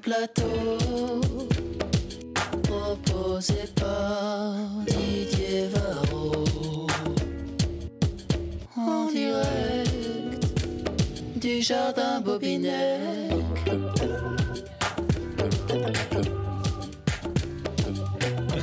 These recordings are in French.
plateau proposé par Didier Varro en direct du jardin Bobinec.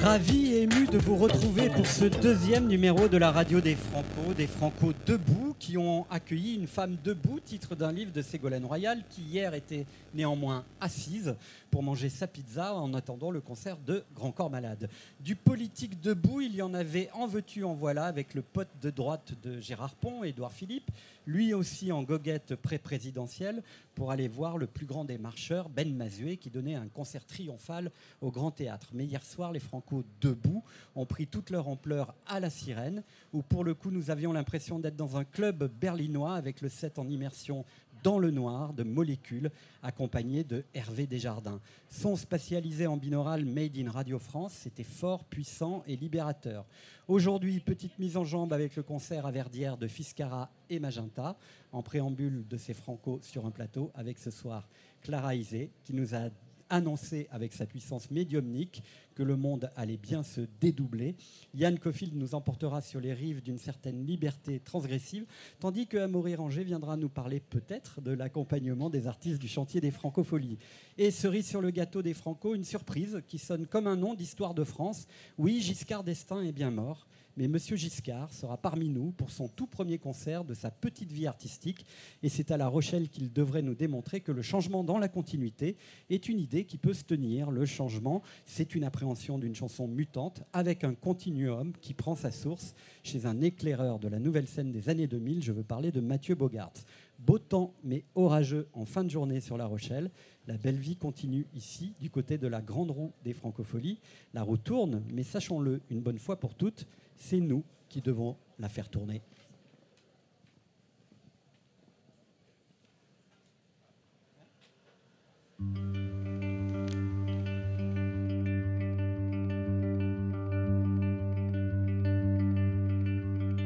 Ravi et ému de vous retrouver pour ce deuxième numéro de la radio des Franco, des Franco debout, qui ont accueilli une femme debout, titre d'un livre de Ségolène Royal, qui hier était néanmoins assise pour manger sa pizza en attendant le concert de Grand Corps Malade. Du politique debout, il y en avait en veux-tu, en voilà, avec le pote de droite de Gérard Pont, Édouard Philippe, lui aussi en goguette pré-présidentielle, pour aller voir le plus grand des marcheurs, Ben Mazué, qui donnait un concert triomphal au Grand Théâtre. Mais hier soir, les Franco debout ont pris toute leur ampleur à la sirène, où pour le coup, nous avions l'impression d'être dans un club berlinois avec le set en immersion dans le noir de Molécules, accompagné de Hervé Desjardins. Son spatialisé en binaural Made in Radio France, c'était fort, puissant et libérateur. Aujourd'hui, petite mise en jambe avec le concert à Verdière de Fiscara et Magenta, en préambule de ces Franco sur un plateau, avec ce soir Clara Isé, qui nous a annoncé avec sa puissance médiumnique que le monde allait bien se dédoubler. Yann Cofield nous emportera sur les rives d'une certaine liberté transgressive, tandis que Amaury Ranger viendra nous parler peut-être de l'accompagnement des artistes du chantier des Francopholies. Et cerise sur le gâteau des Franco, une surprise qui sonne comme un nom d'histoire de France. Oui, Giscard d'Estaing est bien mort mais Monsieur Giscard sera parmi nous pour son tout premier concert de sa petite vie artistique. Et c'est à La Rochelle qu'il devrait nous démontrer que le changement dans la continuité est une idée qui peut se tenir. Le changement, c'est une appréhension d'une chanson mutante avec un continuum qui prend sa source chez un éclaireur de la nouvelle scène des années 2000. Je veux parler de Mathieu Bogart. Beau temps, mais orageux en fin de journée sur La Rochelle. La belle vie continue ici, du côté de la grande roue des francopholies. La roue tourne, mais sachons-le une bonne fois pour toutes, c'est nous qui devons la faire tourner.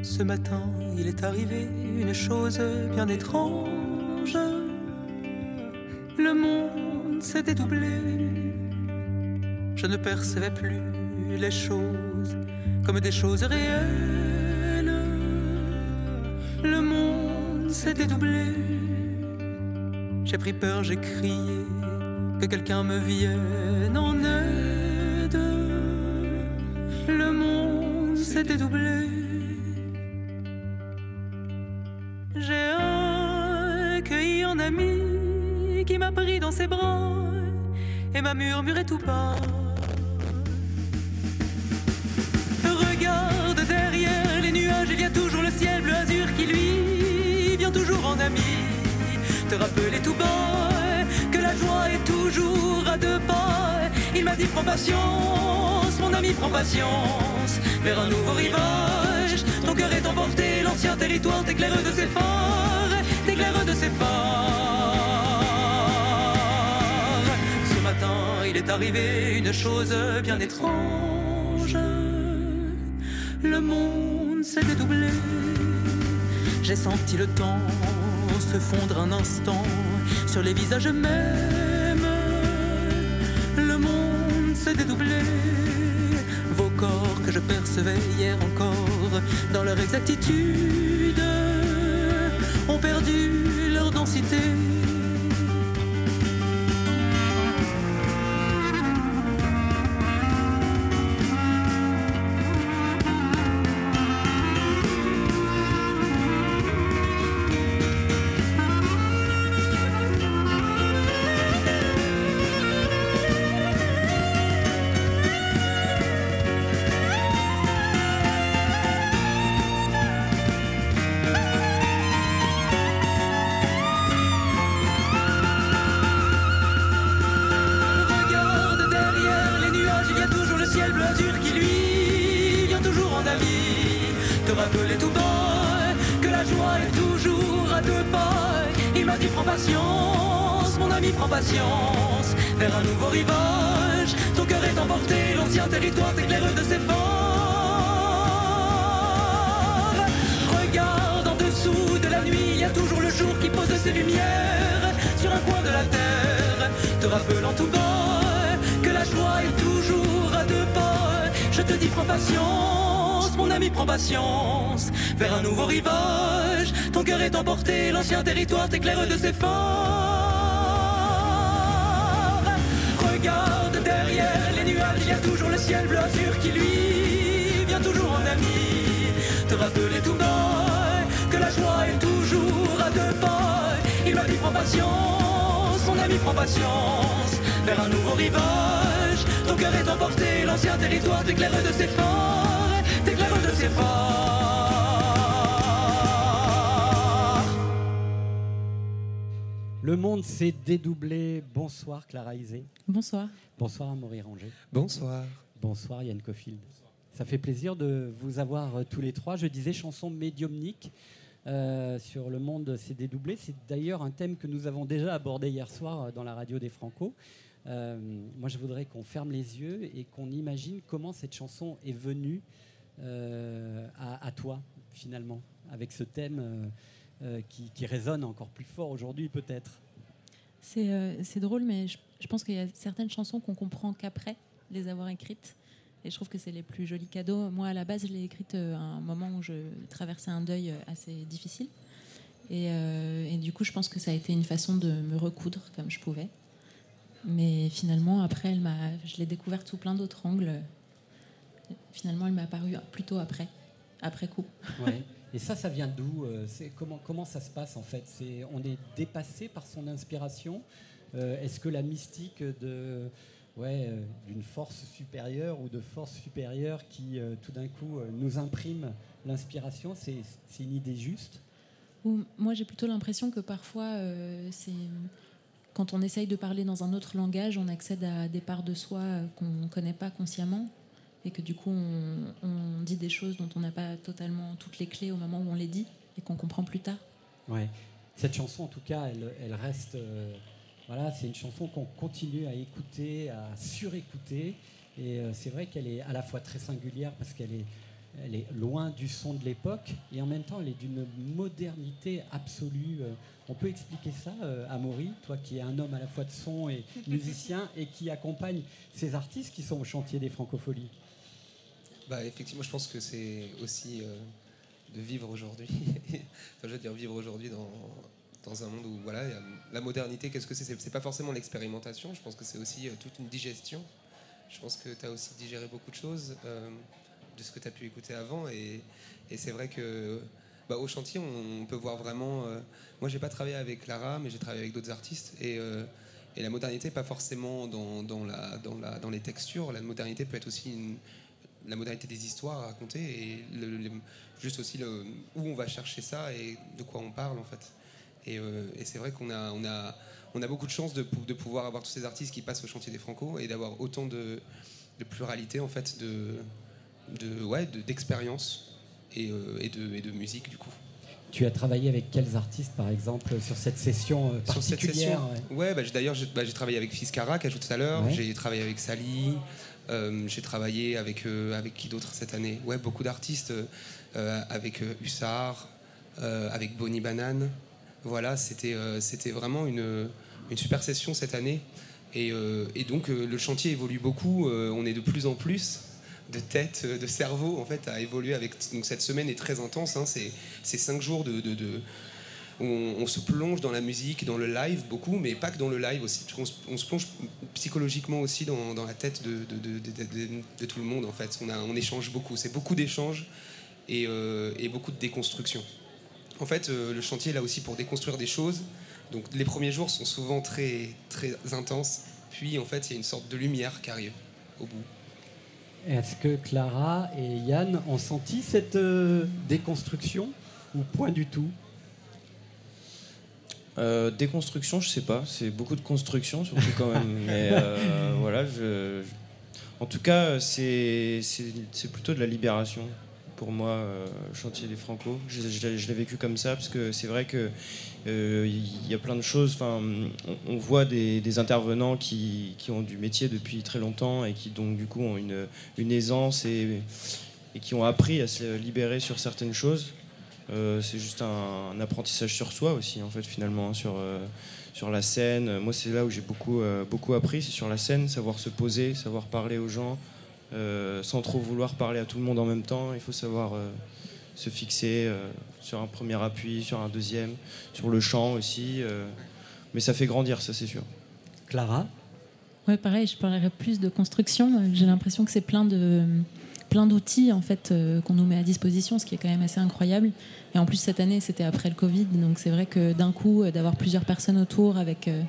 Ce matin, il est arrivé une chose bien étrange. Le monde s'est dédoublé. Je ne percevais plus les choses comme des choses réelles. Le monde s'est dédoublé. J'ai pris peur, j'ai crié que quelqu'un me vienne en aide. Le monde s'est dédoublé. J'ai accueilli un ami qui m'a pris dans ses bras et m'a murmuré tout bas. Te rappeler tout bas que la joie est toujours à deux pas. Il m'a dit prends patience, mon ami prends patience, vers un nouveau rivage. Ton cœur est emporté, l'ancien territoire t'éclaire de ses phares, t'éclaire de ses phares. Ce matin, il est arrivé une chose bien étrange. Le monde s'est dédoublé. J'ai senti le temps se fondre un instant sur les visages mêmes. Le monde s'est dédoublé. Vos corps que je percevais hier encore dans leur exactitude ont perdu leur densité. Rivage, ton cœur est emporté, l'ancien territoire t'éclaire de ses phares. Regarde derrière les nuages, il y a toujours le ciel bleu azur qui lui vient toujours en ami. Te rappeler tout bas que la joie est toujours à deux pas. Il m'a dit prends patience, mon ami prends patience. Vers un nouveau rivage, ton cœur est emporté, l'ancien territoire t'éclaire de ses phares, t'éclaire de ses phares. Le monde s'est dédoublé. Bonsoir Clara Isé. Bonsoir. Bonsoir Amaury Ranger. Bonsoir. Bonsoir Yann Cofield. Ça fait plaisir de vous avoir euh, tous les trois. Je disais chanson médiumnique euh, sur le monde s'est dédoublé. C'est d'ailleurs un thème que nous avons déjà abordé hier soir euh, dans la radio des Franco. Euh, moi, je voudrais qu'on ferme les yeux et qu'on imagine comment cette chanson est venue euh, à, à toi, finalement, avec ce thème qui, qui résonne encore plus fort aujourd'hui, peut-être. C'est euh, drôle, mais je, je pense qu'il y a certaines chansons qu'on comprend qu'après les avoir écrites. Et je trouve que c'est les plus jolis cadeaux. Moi, à la base, je l'ai écrite euh, à un moment où je traversais un deuil euh, assez difficile. Et, euh, et du coup, je pense que ça a été une façon de me recoudre comme je pouvais. Mais finalement, après, elle je l'ai découverte sous plein d'autres angles. Finalement, elle m'a apparu plutôt après, après coup. Ouais. Et ça, ça vient d'où euh, comment, comment ça se passe en fait? C'est, On est dépassé par son inspiration? Euh, Est-ce que la mystique de, ouais, euh, d'une force supérieure ou de force supérieure qui tout d'un coup nous imprime l'inspiration, c'est, une idée juste? Ou moi, j'ai plutôt l'impression que parfois, quand on essaye de parler dans un autre langage, on accède à des parts de soi qu'on ne connaît pas consciemment. Et que du coup, on, on dit des choses dont on n'a pas totalement toutes les clés au moment où on les dit et qu'on comprend plus tard. Ouais. Cette chanson, en tout cas, elle, elle reste. euh, voilà, c'est une chanson qu'on continue à écouter, à surécouter. Et euh, c'est vrai qu'elle est à la fois très singulière parce qu'elle est, elle est loin du son de l'époque et en même temps, elle est d'une modernité absolue. Euh, On peut expliquer ça, euh, Amaury, toi qui es un homme à la fois de son et musicien et qui accompagne ces artistes qui sont au chantier des francopholies? Bah, effectivement, je pense que c'est aussi euh, de vivre aujourd'hui. enfin, je veux dire, vivre aujourd'hui dans, dans un monde où voilà, la modernité, qu'est-ce que c'est? C'est- pas forcément l'expérimentation, je pense que c'est aussi euh, toute une digestion. Je pense que tu as aussi digéré beaucoup de choses euh, de ce que tu as pu écouter avant. Et, c'est vrai que bah, au chantier, on, peut voir vraiment. moi, j'ai pas travaillé avec Lara, mais j'ai travaillé avec d'autres artistes. Et, et la modernité, pas forcément dans, dans, la, dans, la, dans les textures. La modernité peut être aussi une, la modernité des histoires à raconter et le- le- juste aussi le, où on va chercher ça et de quoi on parle en fait. Et, euh, et c'est vrai qu'on a, on a, on a beaucoup de chance de, de pouvoir avoir tous ces artistes qui passent au chantier des Franco et d'avoir autant de, de pluralité en fait de, de, ouais, de- d'expérience et, euh, et, de, et de musique du coup. Tu as travaillé avec quels artistes, par exemple, sur cette session euh, Sur cette particulière session, ouais? ouais, bah, d'ailleurs j'ai bah, j'ai travaillé avec Fiskara, qui a joué tout à l'heure, Ouais. j'ai travaillé avec Sally, j'ai travaillé avec, euh, avec qui d'autre cette année? Ouais, beaucoup d'artistes, euh, avec euh, Hussard, euh, avec Bonnie Banane. Voilà, c'était euh, c'était vraiment une, une super session cette année. Et, euh, donc euh, le chantier évolue beaucoup, euh, on est de plus en plus de tête, euh, de cerveau en fait à évoluer avec donc cette semaine est très intense hein, c'est cinq jours de, on, se plonge dans la musique, dans le live beaucoup, mais pas que dans le live aussi. On se, on se plonge psychologiquement aussi dans, la tête de, tout le monde en fait. On, échange beaucoup, c'est beaucoup d'échanges et, euh, beaucoup de déconstruction. En fait, euh, le chantier est là aussi pour déconstruire des choses. Donc les premiers jours sont souvent très, très intenses, puis en fait il y a une sorte de lumière qui arrive au bout. Est-ce que Clara et Yann ont senti cette euh, déconstruction ou point du tout? Euh, déconstruction, je sais pas. C'est beaucoup de construction, surtout quand même. Mais euh, voilà, je, je- en tout cas, c'est plutôt de la libération pour moi, euh, chantier des Franco. Je, je l'ai- je l'ai vécu comme ça parce que c'est vrai que euh, il y a plein de choses. Enfin, on, on voit des, des intervenants qui, qui ont du métier depuis très longtemps et qui donc du coup ont une, une aisance et, et qui ont appris à se libérer sur certaines choses. Euh, c'est juste un, un apprentissage sur soi aussi, en fait, finalement, sur, euh, sur la scène. Moi, c'est là où j'ai beaucoup, euh, beaucoup appris, c'est sur la scène, savoir se poser, savoir parler aux gens, euh, sans trop vouloir parler à tout le monde en même temps. Il faut savoir euh, se fixer euh, sur un premier appui, sur un deuxième, sur le chant aussi. euh. mais ça fait grandir, ça c'est sûr. Clara? Ouais, pareil, je parlerai plus de construction. J'ai l'impression que c'est plein de plein d'outils en fait euh, qu'on nous met à disposition, ce qui est quand même assez incroyable. Et en plus cette année, c'était après le Covid, donc c'est vrai que d'un coup euh, d'avoir plusieurs personnes autour avec euh,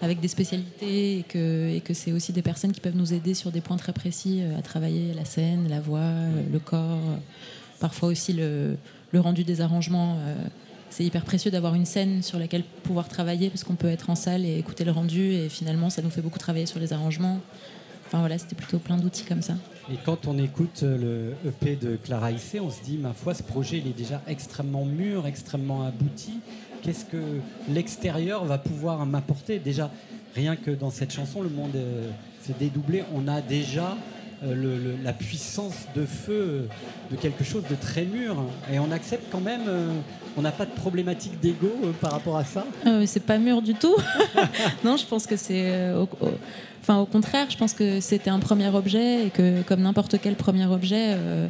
avec des spécialités et que et que c'est aussi des personnes qui peuvent nous aider sur des points très précis à travailler la scène, la voix, le corps, parfois aussi le le rendu des arrangements. c'est hyper précieux d'avoir une scène sur laquelle pouvoir travailler parce qu'on peut être en salle et écouter le rendu et finalement ça nous fait beaucoup travailler sur les arrangements. Enfin voilà, c'était plutôt plein d'outils comme ça. Et quand on écoute euh, le EP de Clara Issé, on se dit, ma foi, ce projet, il est déjà extrêmement mûr, extrêmement abouti. Qu'est-ce que l'extérieur va pouvoir m'apporter? Déjà, rien que dans cette chanson, le monde euh, s'est dédoublé. On a déjà le- le- la puissance de feu euh, de quelque chose de très mûr. Et on accepte quand même, euh, on n'a pas de problématique d'ego euh, par rapport à ça. Euh, c'est pas mûr du tout. non, je pense que c'est. euh, au, au- enfin, au contraire, je pense que c'était un premier objet et que, comme n'importe quel premier objet, euh,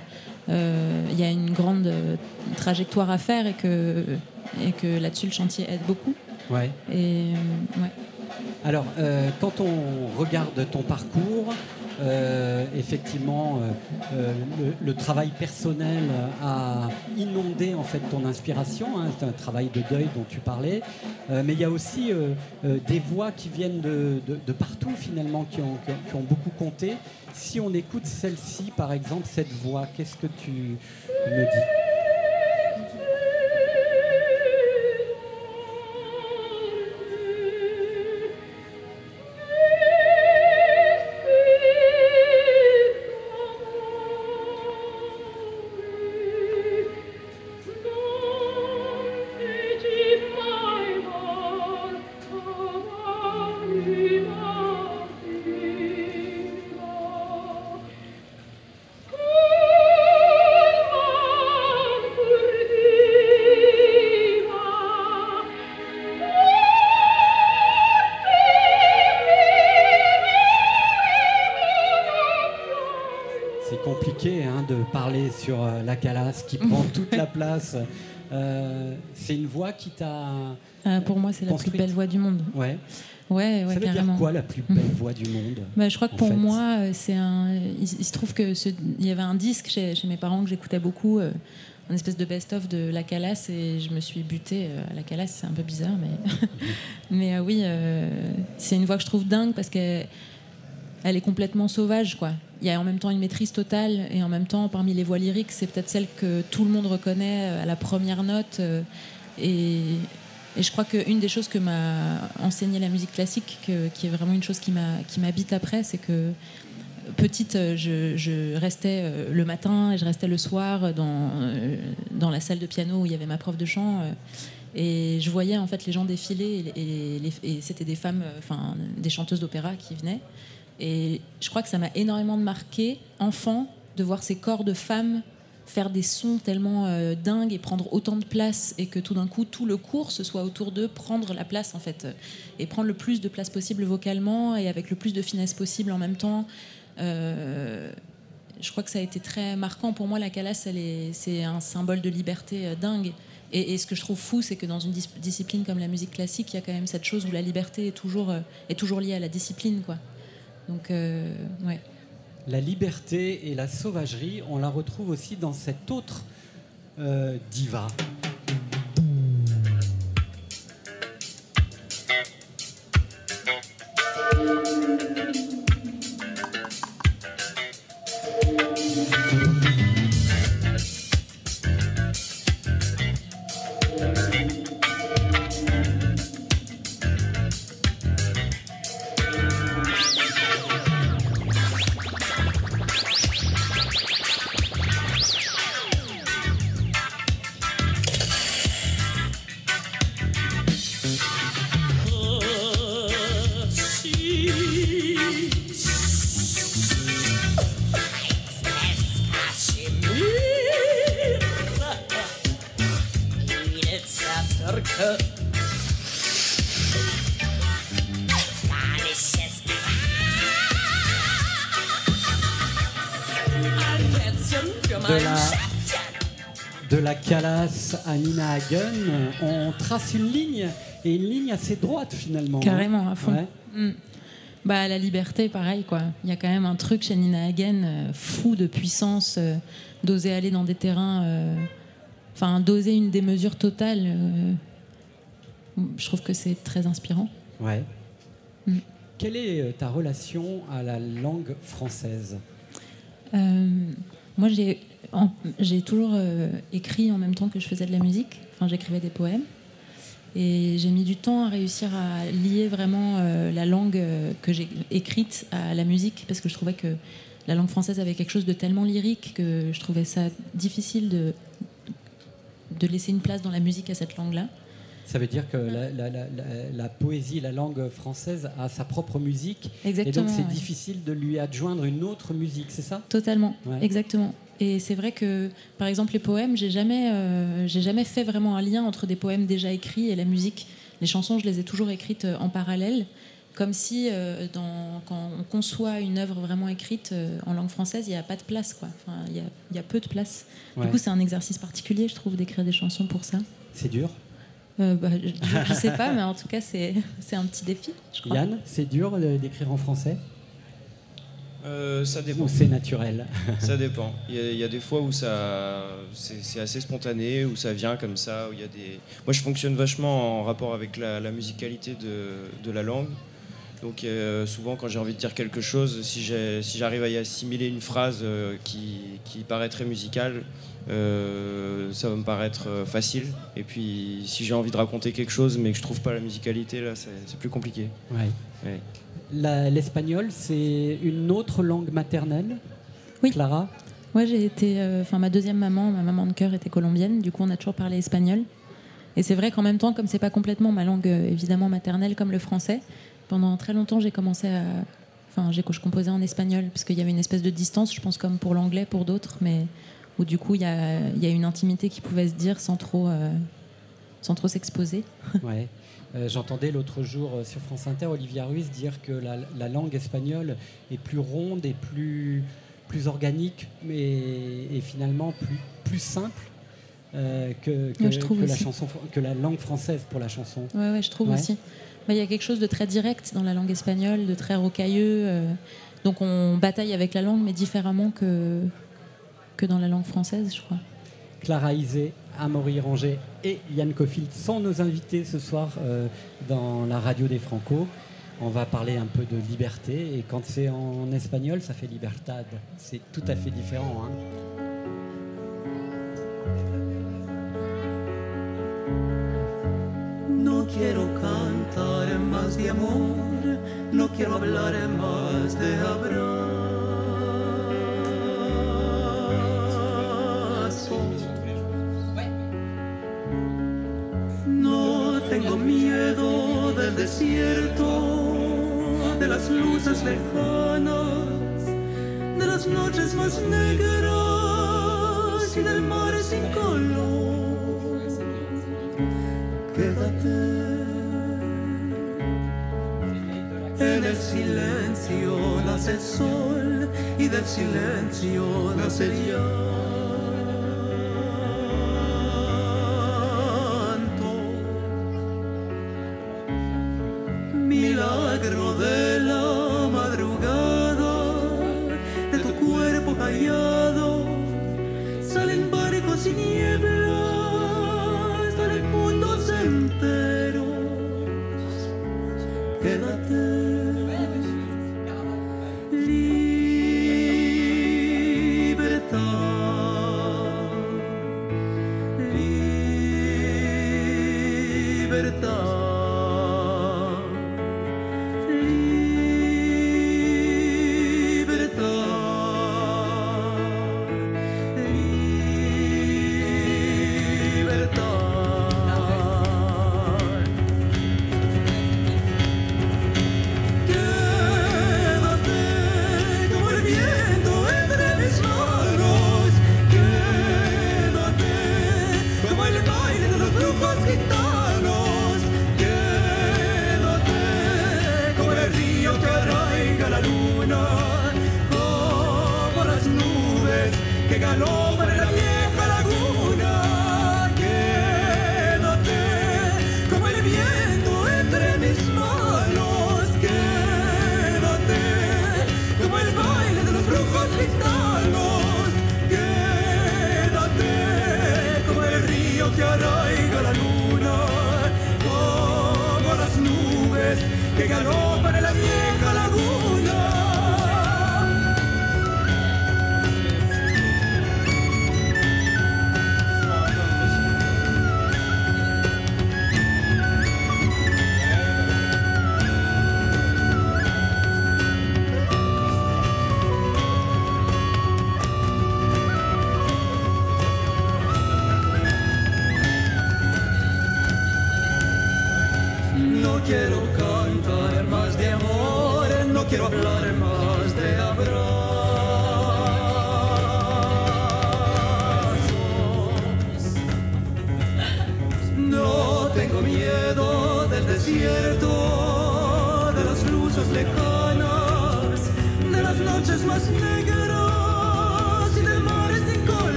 euh, il y a une grande euh, trajectoire à faire et que, et que là-dessus, le chantier aide beaucoup. Ouais. Et euh, ouais. Alors, euh, quand on regarde ton parcours, euh, effectivement, euh, euh, le, travail personnel a inondé en fait ton inspiration. hein. c'est un travail de deuil dont tu parlais, mais il y a aussi des voix qui viennent de, partout finalement, qui ont beaucoup compté. Si on écoute celle-ci, par exemple, cette voix, qu'est-ce que tu me dis? Calasse qui prend toute la place. Euh, c'est une voix qui t'a. Euh, pour moi, c'est la plus belle voix du monde. Ouais. Ouais, ouais, Ça veut carrément. dire quoi la plus belle voix du monde Bah, je crois que pour fait? moi, euh, c'est un. Il, il se trouve que ce- il y avait un disque chez, chez mes parents que j'écoutais beaucoup, euh, un espèce de best-of de La Calas, et je me suis butée à La Calas. C'est un peu bizarre, mais mais euh, oui, euh, c'est une voix que je trouve dingue parce qu'elle elle est complètement sauvage, quoi. Il y a en même temps une maîtrise totale et en même temps, parmi les voix lyriques, c'est peut-être celle que tout le monde reconnaît euh, à la première note. euh, et, je crois qu'une des choses que m'a enseigné la musique classique, que- qui est vraiment une chose qui m'habite après, c'est que petite, euh, je, restais le matin et je restais le soir dans, dans la salle de piano où il y avait ma prof de chant. et je voyais en fait les gens défiler et, et c'était des femmes, enfin des chanteuses d'opéra qui venaient. Et je crois que ça m'a énormément marqué, enfant, de voir ces corps de femmes faire des sons tellement euh, dingues et prendre autant de place et que tout d'un coup tout le cours se soit autour d'eux, prendre la place en fait, euh, et prendre le plus de place possible vocalement et avec le plus de finesse possible en même temps. Euh, je crois que ça a été très marquant pour moi. La calasse, c'est un symbole de liberté dingue. Et, ce que je trouve fou, c'est que dans une dis- discipline comme la musique classique, il y a quand même cette chose où la liberté est toujours, est toujours liée à la discipline, quoi. Donc, euh, ouais. La liberté et la sauvagerie, on la retrouve aussi dans cette autre euh, diva. De la, de la Calas à Nina Hagen, on trace une ligne, et une ligne assez droite finalement. hein. Carrément, à fond. Ouais. Mm. Bah, la liberté, pareil, quoi. Il y a quand même un truc chez Nina Hagen euh, fou de puissance, euh, d'oser aller dans des terrains. euh, Enfin, d'oser une démesure totale. je trouve que c'est très inspirant. Ouais. Mm. Quelle est ta relation à la langue française? Moi, j'ai j'ai toujours euh, écrit en même temps que je faisais de la musique. Enfin, j'écrivais des poèmes. Et j'ai mis du temps à réussir à lier vraiment euh, la langue euh, que j'ai écrite à la musique, parce que je trouvais que la langue française avait quelque chose de tellement lyrique que je trouvais ça difficile de, de laisser une place dans la musique à cette langue-là. Ça veut dire que la, la- la- la- la poésie, la langue française a sa propre musique, et donc c'est ouais. difficile de lui adjoindre une autre musique, c'est ça? Totalement, Ouais. exactement. Et c'est vrai que, par exemple, les poèmes, j'ai jamais, euh, j'ai jamais fait vraiment un lien entre des poèmes déjà écrits et la musique. Les chansons, je les ai toujours écrites euh, en parallèle, comme si, euh, dans, quand on conçoit une œuvre vraiment écrite euh, en langue française, il n'y a pas de place, quoi. Enfin, il y a, il y a peu de place. Ouais. Du coup, c'est un exercice particulier, je trouve, d'écrire des chansons pour ça. C'est dur? Euh, bah, je, ne sais pas, mais en tout cas, c'est, c'est un petit défi, je crois. Yann, c'est dur d'écrire en français? Euh, ça dépend. ou c'est naturel Ça dépend. Il y, a, il y a des fois où ça, c'est assez spontané, où ça vient comme ça, où y a des. Moi, je fonctionne vachement en rapport avec la, la musicalité de, de la langue. Donc, euh, souvent, quand j'ai envie de dire quelque chose, si j'arrive à y assimiler une phrase euh, qui, qui paraît très musicale, ça va me paraître facile. Et puis, si j'ai envie de raconter quelque chose, mais que je trouve pas la musicalité, là, c'est c'est plus compliqué. Ouais. Ouais. La- L'espagnol, c'est une autre langue maternelle Oui. Clara Moi, j'ai été. euh, Enfin, ma deuxième maman, ma maman de cœur était colombienne. Du coup, on a toujours parlé espagnol. Et c'est vrai qu'en même temps, comme c'est pas complètement ma langue euh, évidemment maternelle comme le français, pendant très longtemps, j'ai commencé à. Enfin, j'ai je composais en espagnol parce qu'il y avait une espèce de distance, je pense, comme pour l'anglais, pour d'autres, mais où du coup, il y a, il y a une intimité qui pouvait se dire sans trop, euh, sans trop s'exposer. Ouais. Euh, J'entendais l'autre jour euh, sur France Inter Olivia Ruiz dire que la, la langue espagnole est plus ronde et plus, plus organique, mais et finalement plus, plus simple euh, que, que, Ouais, je trouve que la chanson, que la langue française pour la chanson. Ouais, ouais, je trouve Ouais. aussi. Bah, Il y a quelque chose de très direct dans la langue espagnole, de très rocailleux. euh, donc on bataille avec la langue, mais différemment que, que dans la langue française, je crois. Clara Isé, Amaury Ranger et Yann Cofield sont nos invités ce soir euh, dans la radio des Franco. On va parler un peu de liberté et quand c'est en espagnol, ça fait libertad. C'est tout à fait différent. hein. Tengo miedo del desierto, de las luces lejanas, de las noches más negras y del mar sin color. Quédate en el silencio nace el sol y del silencio nace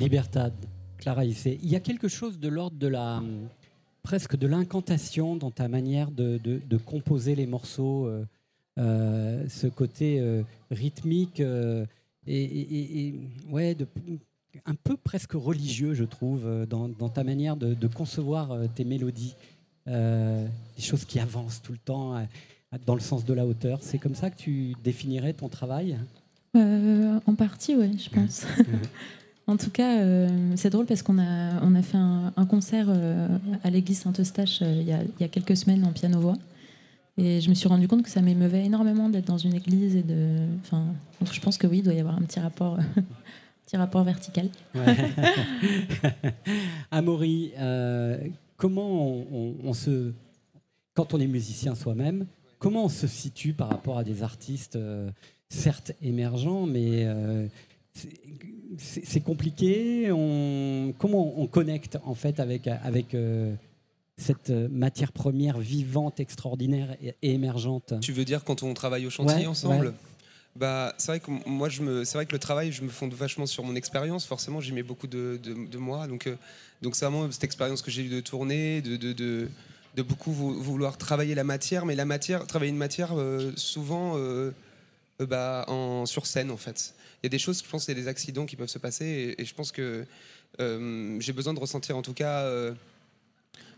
Libertad, Clara Issé. Il y a quelque chose de l'ordre de la hum, presque de l'incantation dans ta manière de, de- de composer les morceaux, euh, euh, ce côté euh, rythmique et, et- et- et, ouais, de- un peu presque religieux, je trouve, dans, dans ta manière de, de concevoir tes mélodies, des choses qui avancent tout le temps dans le sens de la hauteur. C'est comme ça que tu définirais ton travail? En partie, oui, je pense. En tout cas, euh, c'est drôle parce qu'on a, on a fait un, concert euh, à l'église Saint-Eustache euh, il, y a, il y a quelques semaines en piano-voix. Et je me suis rendu compte que ça m'émeuvait énormément d'être dans une église. Et de, je pense que oui, il doit y avoir un petit rapport, petit rapport vertical. Amaury, comment on, se. Quand on est musicien soi-même, comment on se situe par rapport à des artistes, certes émergents, mais c'est- compliqué on, Comment on connecte en fait avec, avec euh, cette matière première vivante, extraordinaire et, et émergente? Tu veux dire quand on travaille au chantier Ouais, ensemble? ouais. Bah, c'est vrai que moi, je me, c'est vrai que le travail, je me fonde vachement sur mon expérience. Forcément, j'y mets beaucoup de, de, de moi. Donc, euh, donc c'est vraiment cette expérience que j'ai eue de tourner, de, de, de, beaucoup vou- vouloir travailler la matière. Mais la matière, travailler une matière, euh, souvent, bah, en, sur scène, en fait. Il y a des choses, je pense, il y a des accidents qui peuvent se passer. Et, je pense que euh, j'ai besoin de ressentir, en tout cas, euh,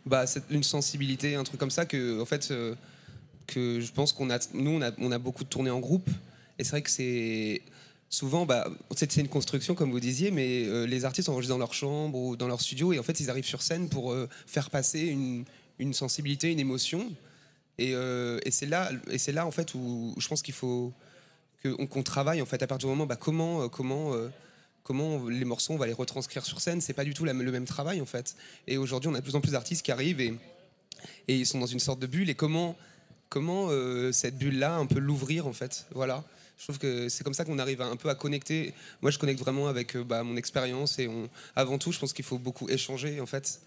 bah, une sensibilité, un truc comme ça, que, en fait, euh, que je pense qu'on a, nous, on a, on a beaucoup de tournées en groupe. Et c'est vrai que c'est souvent, bah, c'est une construction, comme vous disiez, mais euh, les artistes enregistrent dans leur chambre ou dans leur studio, et en fait, ils arrivent sur scène pour euh, faire passer une, une sensibilité, une émotion. Et, euh, et c'est là, et c'est là en fait où je pense qu'il faut qu'on travaille en fait à partir du moment bah, comment euh, comment euh, comment les morceaux on va les retranscrire sur scène. C'est pas du tout le même travail en fait. Et aujourd'hui, on a de plus en plus d'artistes qui arrivent et ils sont dans une sorte de bulle. Et comment comment euh, cette bulle là un peu l'ouvrir en fait? Voilà. Je trouve que c'est comme ça qu'on arrive un peu à connecter. Moi, je connecte vraiment avec bah, mon expérience et avant tout, je pense qu'il faut beaucoup échanger en fait,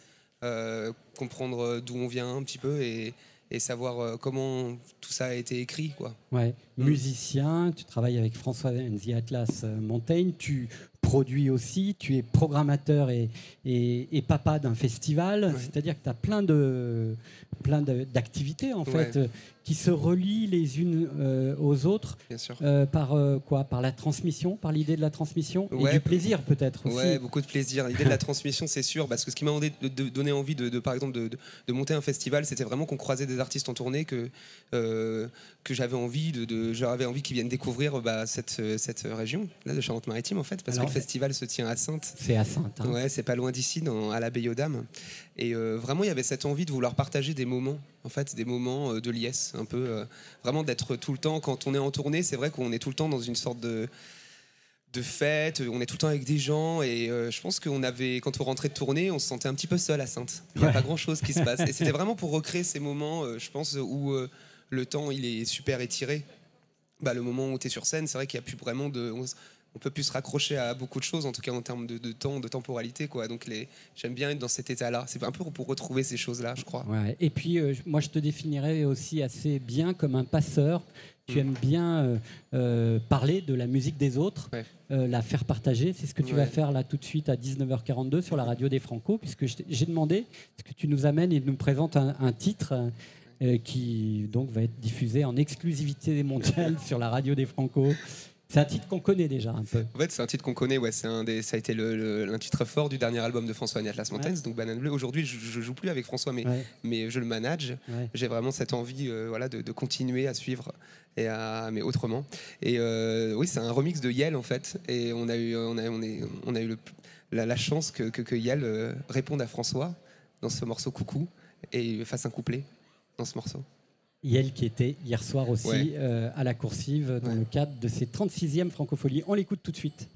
comprendre d'où on vient un petit peu et, et savoir euh, comment tout ça a été écrit, quoi. Ouais. Mm. Musicien, tu travailles avec François and the Atlas euh, Montaigne, tu produis aussi, tu es programmateur et, et, et papa d'un festival, Ouais. c'est-à-dire que tu as plein de plein d'activités en fait. Ouais. Qui se relient les unes euh, aux autres Bien sûr. euh, par euh, quoi? Par la transmission, par l'idée de la transmission et Ouais. du plaisir peut-être aussi. Ouais, beaucoup de plaisir. L'idée de la transmission, c'est sûr, parce que ce qui m'a donné, envie de, de, par exemple, de, de- de monter un festival, c'était vraiment qu'on croisait des artistes en tournée que que j'avais envie de, j'avais envie qu'ils viennent découvrir bah, cette cette région là de Charente-Maritime en fait, parce Alors, que le festival se tient à Sainte. C'est à Sainte. hein. Ouais, c'est pas loin d'ici, à l'abbaye aux Dames. Et vraiment, il y avait cette envie de vouloir partager des moments, en fait, des moments euh, de liesse, un peu, euh, vraiment d'être tout le temps. Quand on est en tournée, c'est vrai qu'on est tout le temps dans une sorte de de fête, on est tout le temps avec des gens et euh, je pense qu'on avait, quand on rentrait de tournée, on se sentait un petit peu seul à Sainte. Il n'y a Ouais. pas grand chose qui se passe. Et c'était vraiment pour recréer ces moments, euh, je pense, où le temps il est super étiré. Bah, le moment où tu es sur scène, c'est vrai qu'il n'y a plus vraiment de. On, on peut plus se raccrocher à beaucoup de choses, en tout cas en termes de, de temps, de temporalité. Quoi. Donc les, j'aime bien être dans cet état-là. C'est un peu pour retrouver ces choses-là, je crois. Ouais. Et puis, euh, moi, je te définirais aussi assez bien comme un passeur. Tu Mm. aimes bien euh, euh, parler de la musique des autres, Ouais. la faire partager. C'est ce que tu Ouais. vas faire là tout de suite à 19h42 sur la radio des Franco, puisque j'ai demandé ce que tu nous amènes et nous présentes un, un titre qui donc va être diffusé en exclusivité mondiale sur la radio des Franco. C'est un titre qu'on connaît déjà un peu. En fait, c'est un titre qu'on connaît. Ouais, c'est un des, ça a été le, titre fort du dernier album de François Atlas Montaigne, donc Banane Bleue. Aujourd'hui, je, je joue plus avec François, mais, Ouais, mais je le manage. ouais. J'ai vraiment cette envie euh, voilà, de, de continuer à suivre, et à, mais autrement. Et euh, oui, c'est un remix de Yel en fait. Et on a eu, on a, on est, on a eu le- la, la chance que, que, que Yel euh, réponde à François dans ce morceau Coucou et fasse un couplet dans ce morceau. Yel qui était hier soir aussi Ouais. euh, à la coursive dans Ouais. le cadre de ses 36e francopholies. On l'écoute tout de suite.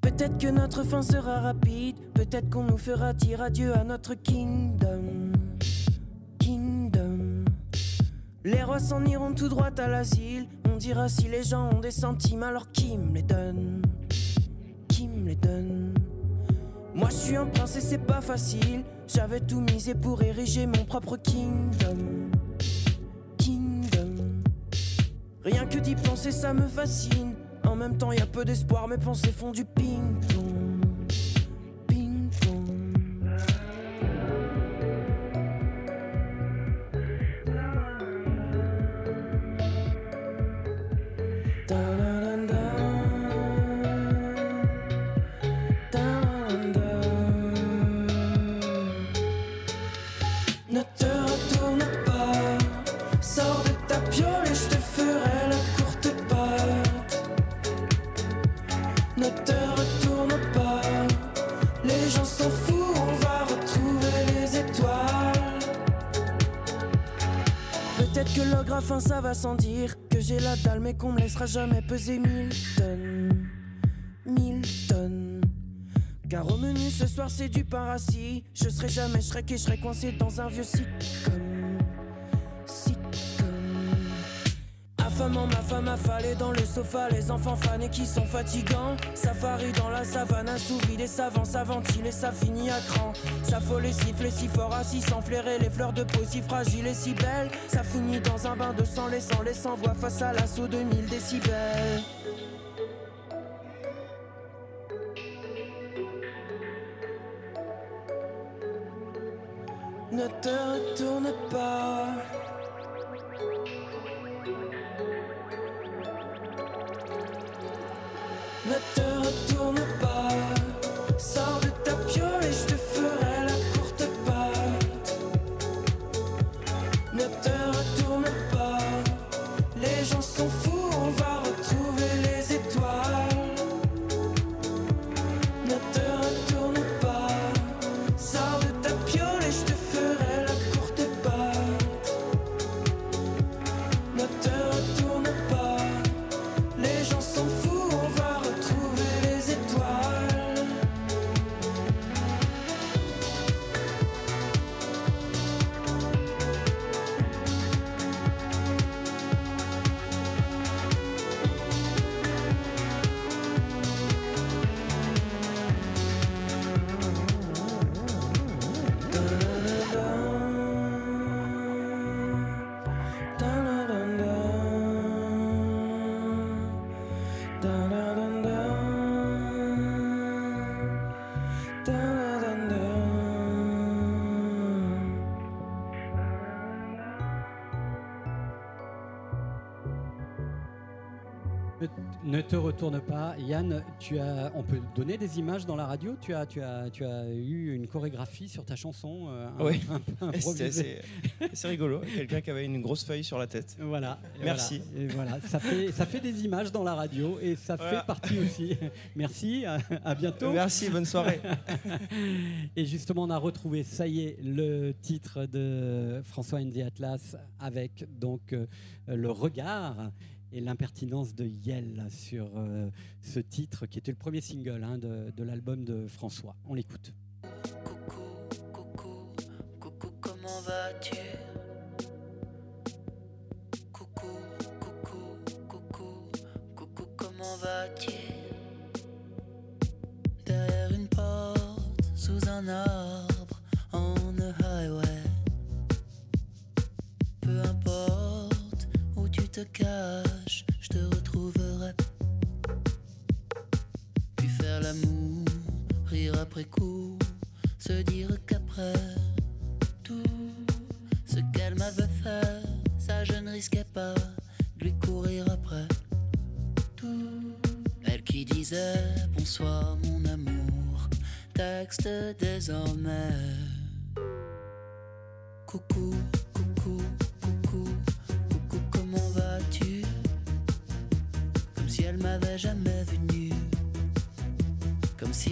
Peut-être que notre fin sera rapide, peut-être qu'on nous fera dire adieu à notre kingdom. Kingdom. Les rois s'en iront tout droit à l'asile. On dira si les gens ont des centimes, alors qui me les donne Qui les donne Moi je suis un prince et c'est pas facile. J'avais tout misé pour ériger mon propre kingdom. Kingdom. Rien que d'y penser, ça me fascine. En même temps, y a peu d'espoir, mes pensées font du ping-pong. Ça va sans dire que j'ai la dalle, mais qu'on me laissera jamais peser mille tonnes. Mille tonnes. Car au menu ce soir c'est du pain rassis. Je serai jamais Shrek et je serai coincé dans un vieux. Sitcom. Affamant ma femme affalée dans le sofa, les enfants fanés qui sont fatigants. Safari dans la savane, assouvi des savants, ça ventile et ça finit à cran. Ça folle et siffle et si fort assis sans flairer les fleurs de peau si fragiles et si belles. Ça finit dans un bain de sang, laissant les sans voix face à l'assaut de 1000 décibels. Ne te retourne pas. Ne te retourne pas. Yann, tu as, on peut donner des images dans la radio? Tu as, tu, as, tu as eu une chorégraphie sur ta chanson euh, Oui. assez, assez rigolo. Quelqu'un qui avait une grosse feuille sur la tête. Voilà. Merci. voilà. Et voilà, ça fait, ça fait des images dans la radio et ça Voilà. fait partie aussi. Merci, à, à bientôt. Merci, bonne soirée. Et justement, on a retrouvé, ça y est, le titre de François Andy Atlas avec donc euh, le regard et l'impertinence de Yel sur euh, ce titre qui était le premier single hein, de, de l'album de François. On l'écoute. Coucou, coucou, coucou, comment vas-tu Coucou, coucou, coucou, coucou, comment vas-tu Derrière une porte, sous un arbre, te je te retrouverai. Puis faire l'amour, rire après coup, se dire qu'après tout ce qu'elle m'avait fait, ça je ne risquais pas de lui courir après. Tout. Elle qui disait bonsoir mon amour, texte désormais. Coucou,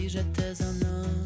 si j'étais un inconnu.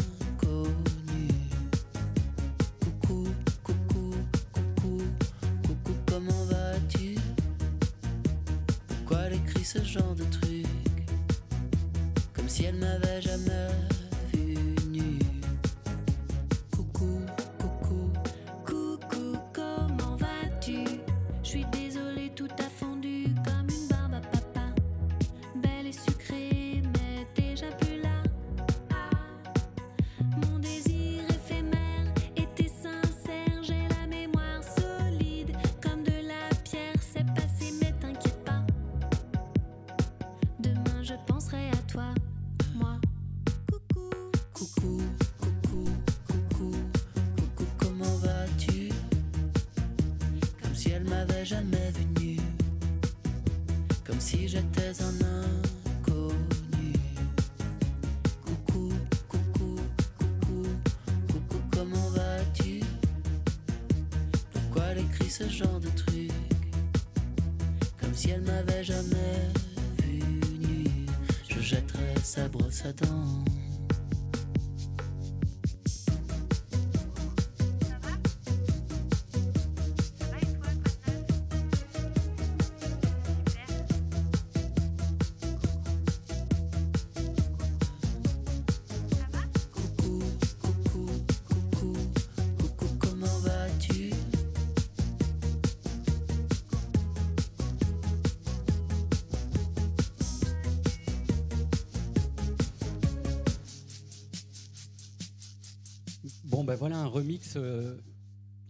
Bon, ben voilà un remix euh,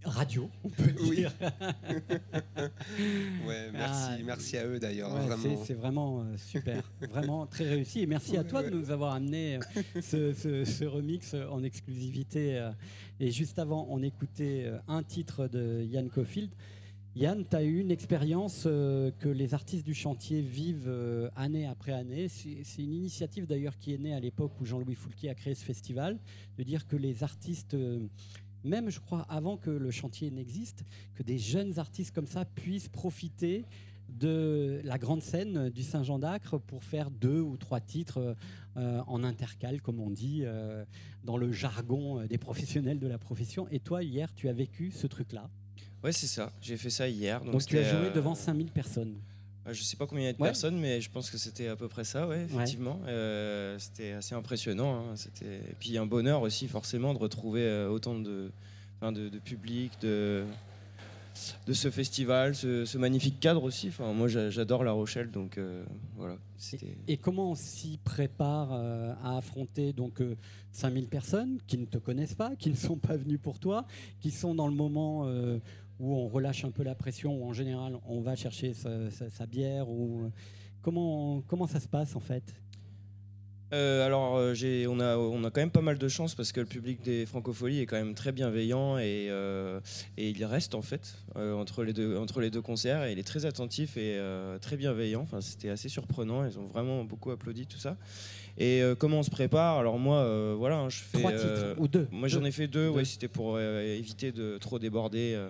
radio, on peut Oui. dire. Ouais, merci, Ah, merci à eux d'ailleurs. Ouais, vraiment. c'est- vraiment euh, super, vraiment très réussi. Et merci à toi de nous avoir amené euh, ce, ce- ce remix en exclusivité. Et juste avant, on écoutait un titre de Yann Cofield. Yann, tu as eu une expérience euh, que les artistes du chantier vivent euh, année après année. C'est une initiative d'ailleurs qui est née à l'époque où Jean-Louis Foulquier a créé ce festival, de dire que les artistes, euh, même je crois avant que le chantier n'existe, que des jeunes artistes comme ça puissent profiter de la grande scène du Saint-Jean d'Acre pour faire deux ou trois titres en intercal, comme on dit, dans le jargon des professionnels de la profession. Et toi, hier, tu as vécu ce truc-là? Ouais, c'est ça. J'ai fait ça hier. Donc, Donc, tu as joué euh, devant 5000 personnes. euh, Je sais pas combien il y a de Ouais. personnes, mais je pense que c'était à peu près ça, ouais, effectivement. Euh, c'était assez impressionnant. hein. C'était... Et puis un bonheur aussi, forcément, de retrouver euh, autant de, enfin, de, de public, de, de ce festival, ce, ce magnifique cadre aussi. Enfin, moi, j'a- j'adore La Rochelle, donc euh, voilà. C'était... Et comment on s'y prépare euh, à affronter donc euh, 5000 personnes qui ne te connaissent pas, qui ne sont pas venues pour toi, qui sont dans le moment où on relâche un peu la pression, où en général on va chercher sa, bière ou euh, comment comment ça se passe en fait? Euh, alors, euh, on, a, on a quand même pas mal de chance parce que le public des Francopholies est quand même très bienveillant et, il reste en fait entre, les deux, entre les deux concerts il est très attentif et très bienveillant. Enfin, c'était assez surprenant. Ils ont vraiment beaucoup applaudi tout ça. Et euh, comment on se prépare? Alors moi, euh, voilà, hein, je fais. Trois euh, titres ou deux. Moi, j'en ai fait deux. Deux. Ouais, c'était pour euh, éviter de trop déborder. euh.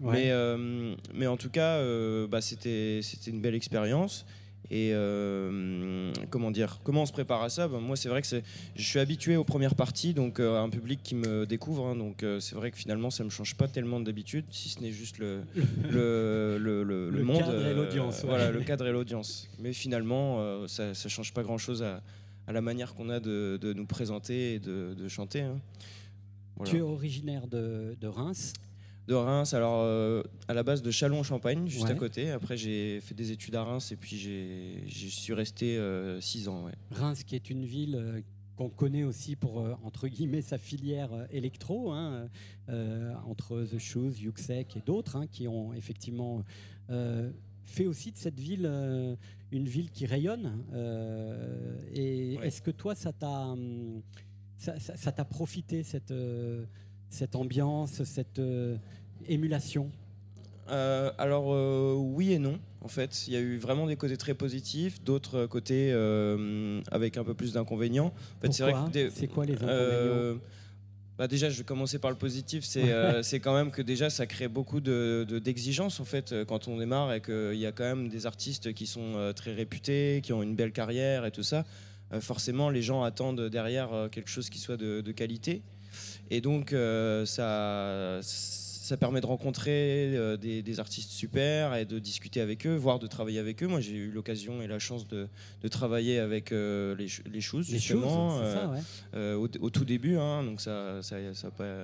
Ouais. Mais, euh, mais en tout cas, euh, bah, c'était c'était une belle expérience. Et euh, comment dire? Comment on se prépare à ça? Ben, Moi, c'est vrai que je suis habitué aux premières parties, donc euh, un public qui me découvre. hein, donc euh, c'est vrai que finalement, ça me change pas tellement d'habitude, si ce n'est juste le, le, le, le- le monde. cadre et euh, l'audience, ouais. Voilà, le cadre et l'audience. Mais finalement, euh, ça, ça change pas grand-chose à, à la manière qu'on a de, de nous présenter et de, de chanter. hein. Voilà Tu es originaire de, de Reims. de Reims, alors euh, à la base de Chalon-en-Champagne, juste Ouais. à côté. Après, j'ai fait des études à Reims et puis j'ai- j'y suis resté 6 ans. Ouais. Reims, qui est une ville euh, qu'on connaît aussi pour, euh, entre guillemets, sa filière euh, électro, hein, euh, entre The Shoes, Yuxek et d'autres, hein, qui ont effectivement euh, fait aussi de cette ville euh, une ville qui rayonne. euh, et Ouais. est-ce que toi, ça t'a hum, ça, ça- ça t'a profité, cette, euh, cette ambiance, cette euh, émulation? Alors oui et non. En fait, il y a eu vraiment des côtés très positifs, d'autres côtés avec un peu plus d'inconvénients. En fait, c'est quoi les inconvénients? Bah déjà, je vais commencer par le positif. C'est euh, quand même que déjà, ça crée beaucoup de- de- d'exigences en fait euh, quand on démarre et qu'il y a quand même des artistes qui sont euh, très réputés, qui ont une belle carrière et tout ça. Euh, forcément, les gens attendent derrière quelque chose qui soit de, de qualité. Et donc, ça, ça permet de rencontrer euh, des, des artistes super et de discuter avec eux, voire de travailler avec eux. Moi, j'ai eu l'occasion et la chance de, de travailler avec euh, les, les Shoes, justement. euh, ça, ouais. au, au tout début, hein, donc ça ça ça a pas,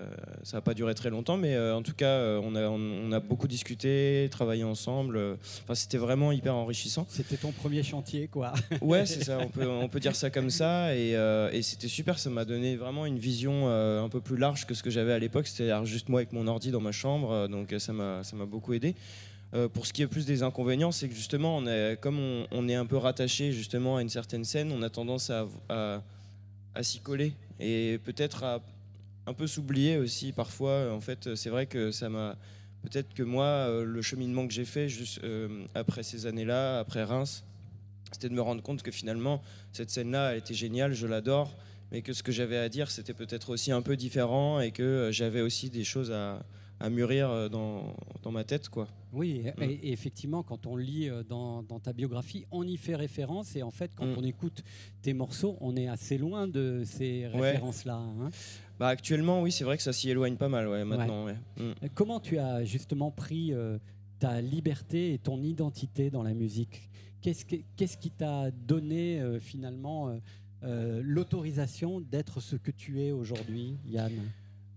ça a pas duré très longtemps, mais en tout cas, on, a, on, on a beaucoup discuté, travaillé ensemble. Enfin, c'était vraiment hyper enrichissant. C'était ton premier chantier, quoi. Ouais, c'est ça, on peut, on peut dire ça comme ça. Et, et c'était super, ça m'a donné vraiment une vision un peu plus large que ce que j'avais à l'époque. C'est-à-dire juste moi avec mon ordi dans ma chambre, euh, donc euh, ça m'a beaucoup aidé. Euh, pour ce qui est plus des inconvénients, c'est que justement, on est, comme on, est un peu rattaché justement à une certaine scène, on a tendance à, à, s'y coller et peut-être à un peu s'oublier aussi parfois. En fait, c'est vrai que ça m'a peut-être que moi, le cheminement que j'ai fait juste après ces années-là, après Reims, c'était de me rendre compte que finalement, cette scène-là, elle était géniale, je l'adore, mais que ce que j'avais à dire, c'était peut-être aussi un peu différent et que j'avais aussi des choses à, à mûrir euh, dans, dans ma tête, quoi. Oui, et- Mm. et, et effectivement, quand on lit euh, dans, dans ta biographie, on y fait référence. Et en fait, quand Mm. on écoute tes morceaux, on est assez loin de ces Ouais. références-là. hein. Bah, actuellement, oui, c'est vrai que ça s'y éloigne pas mal, ouais, maintenant. ouais. Mm. Euh, Comment tu as justement pris euh, ta liberté et ton identité dans la musique? Qu'est-ce que- qu'est-ce qui t'a donné euh, finalement euh, l'autorisation d'être ce que tu es aujourd'hui, Yann?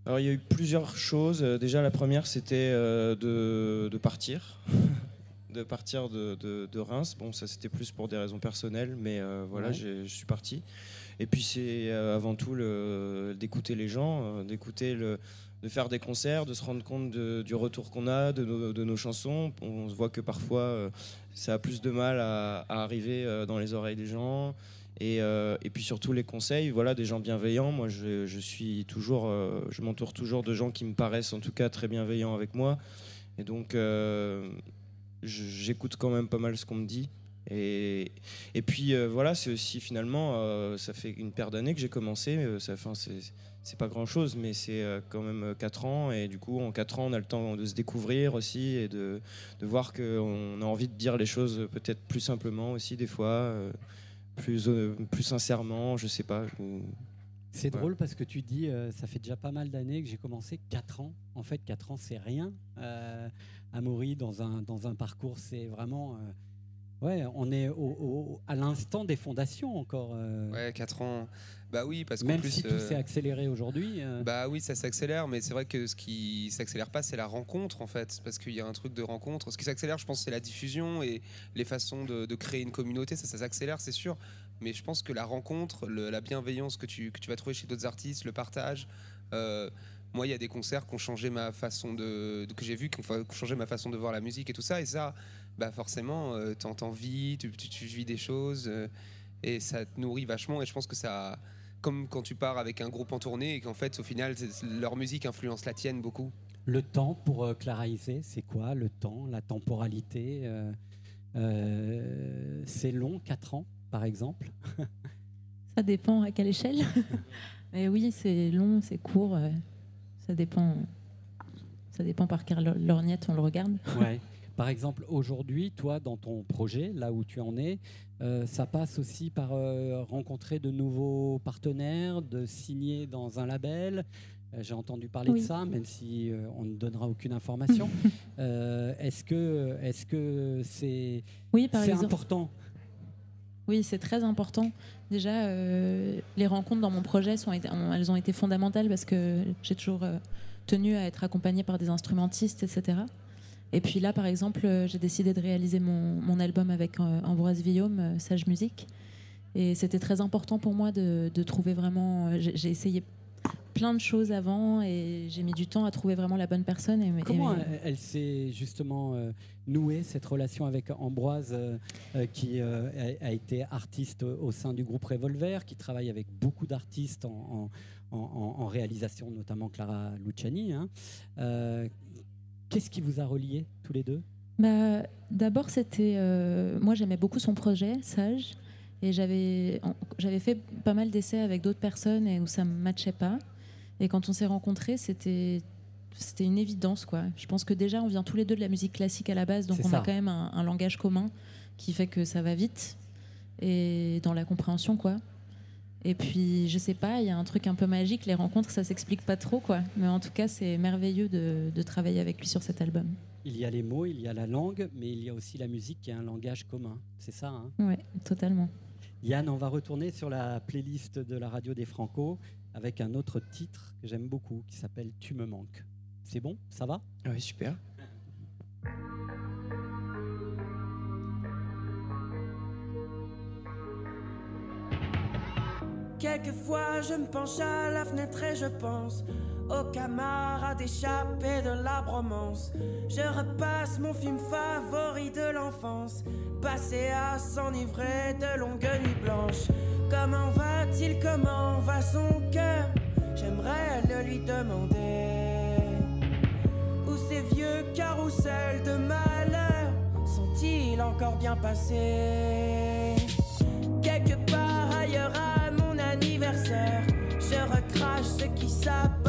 Alors il y a eu plusieurs choses. Euh, Déjà la première c'était euh, de, de partir, de partir de, de- de Reims. Bon ça c'était plus pour des raisons personnelles, mais euh, voilà Ouais. je suis parti. Et puis c'est avant tout le- d'écouter les gens, d'écouter le de faire des concerts, de se rendre compte de- du retour qu'on a, de nos, de nos chansons. On se voit que parfois euh, ça a plus de mal à, à arriver euh, dans les oreilles des gens. Et, euh, et puis surtout les conseils, voilà, des gens bienveillants. Moi, je, suis toujours, euh, je m'entoure toujours de gens qui me paraissent en tout cas très bienveillants avec moi. Et donc, euh, j'écoute quand même pas mal ce qu'on me dit. Et, puis voilà, c'est aussi finalement, ça fait une paire d'années que j'ai commencé. ça, enfin, c'est, pas grand chose, mais c'est quand même 4 ans. Et du coup, en 4 ans, on a le temps de se découvrir aussi et de, de voir qu'on a envie de dire les choses peut-être plus simplement aussi, des fois, plus, euh, plus sincèrement, je sais pas. je- C'est Ouais. drôle parce que tu dis, euh, ça fait déjà pas mal d'années que j'ai commencé, 4 ans. En fait, 4 ans, c'est rien. Euh, Amaury, dans un, dans un parcours, c'est vraiment... euh, ouais, on est au- au- à l'instant des fondations encore. euh, Ouais, 4 ans. Bah oui, parce qu'en même plus. si tout euh, s'est accéléré aujourd'hui. euh, Bah oui, ça s'accélère, mais c'est vrai que ce qui s'accélère pas, c'est la rencontre en fait, parce qu'il y a un truc de rencontre. Ce qui s'accélère, je pense, c'est la diffusion et les façons de, de créer une communauté. Ça, ça s'accélère, c'est sûr. Mais je pense que la rencontre, le- la bienveillance que tu, que tu vas trouver chez d'autres artistes, le partage. euh, moi, il y a des concerts qui ont changé ma façon de, que j'ai vu, qui ont, changé ma façon de voir la musique et tout ça. Et ça, bah forcément, euh, tu, tu, tu vis des choses. euh, et ça te nourrit vachement. Et je pense que ça, comme quand tu pars avec un groupe en tournée et qu'en fait, au final, leur musique influence la tienne beaucoup. Le temps pour euh, Clara Isé, c'est quoi le temps, la temporalité euh, euh, C'est long, 4 ans par exemple? Ça dépend à quelle échelle. Mais oui, c'est long, c'est court. euh, ça dépend. Ça dépend par quelle lor- lorgnette on le regarde. Ouais. Par exemple, aujourd'hui, toi, dans ton projet, là où tu en es, euh, ça passe aussi par euh, rencontrer de nouveaux partenaires, de signer dans un label. Euh, J'ai entendu parler Oui. de ça, même si on ne donnera aucune information. Est-ce que est-ce que c'est Oui, c'est important? Oui, c'est très important. Déjà, les rencontres dans mon projet, sont, elles ont été fondamentales parce que j'ai toujours tenu à être accompagnée par des instrumentistes, etc. Et puis là, par exemple, euh, j'ai décidé de réaliser mon, mon album avec euh, Ambroise Villaume, euh, Sage Musique. Et c'était très important pour moi de, de trouver vraiment. J'ai essayé plein de choses avant et j'ai mis du temps à trouver vraiment la bonne personne. Et, Comment et- elle, elle s'est justement euh, nouée cette relation avec Ambroise, euh, euh, qui a, a été artiste au sein du groupe Revolver, qui travaille avec beaucoup d'artistes en, en- en- en réalisation, notamment Clara Luciani. hein. Qu'est-ce qui vous a relié tous les deux Bah, D'abord, c'était. euh, moi, j'aimais beaucoup son projet, Sage. Et j'avais fait pas mal d'essais avec d'autres personnes et où ça ne matchait pas. Et quand on s'est rencontrés, c'était. C'était une évidence, quoi. Je pense que déjà, on vient tous les deux de la musique classique à la base, donc on ça. a quand même un, un langage commun qui fait que ça va vite et dans la compréhension, quoi. Et puis, je sais pas, il y a un truc un peu magique. Les rencontres, ça s'explique pas trop, quoi. Mais en tout cas, c'est merveilleux de, de travailler avec lui sur cet album. Il y a les mots, il y a la langue, mais il y a aussi la musique qui est un langage commun. C'est ça. hein Ouais, totalement. Yann, on va retourner sur la playlist de la radio des Franco avec un autre titre que j'aime beaucoup qui s'appelle Tu me manques. C'est bon? Ça va? Oui, super. Quelquefois je me penche à la fenêtre et je pense aux camarades échappés de la bromance. Je repasse mon film favori de l'enfance, passé à s'enivrer de longues nuits blanches. Comment va-t-il, comment va son cœur? J'aimerais le lui demander. Où ces vieux carousels de malheur? Sont-ils encore bien passés? Ce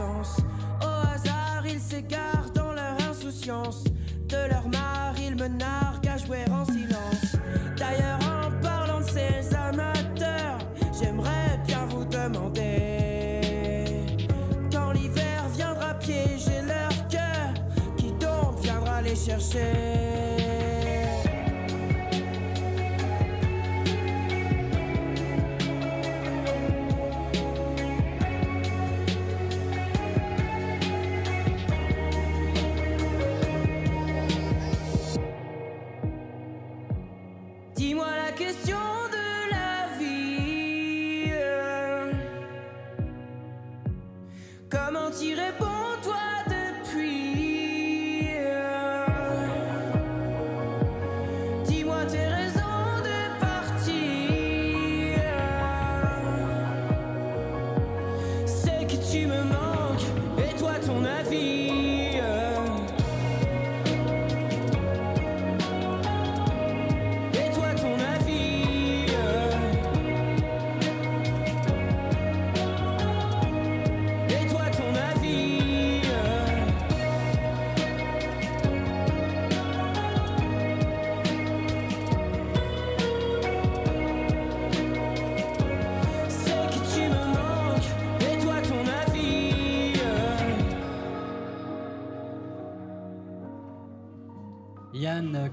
Au hasard, ils s'égarent dans leur insouciance. De leur mare, ils me narguent à jouer en silence. D'ailleurs, en parlant de ces amateurs, j'aimerais bien vous demander quand l'hiver viendra piéger leur cœur, qui donc viendra les chercher?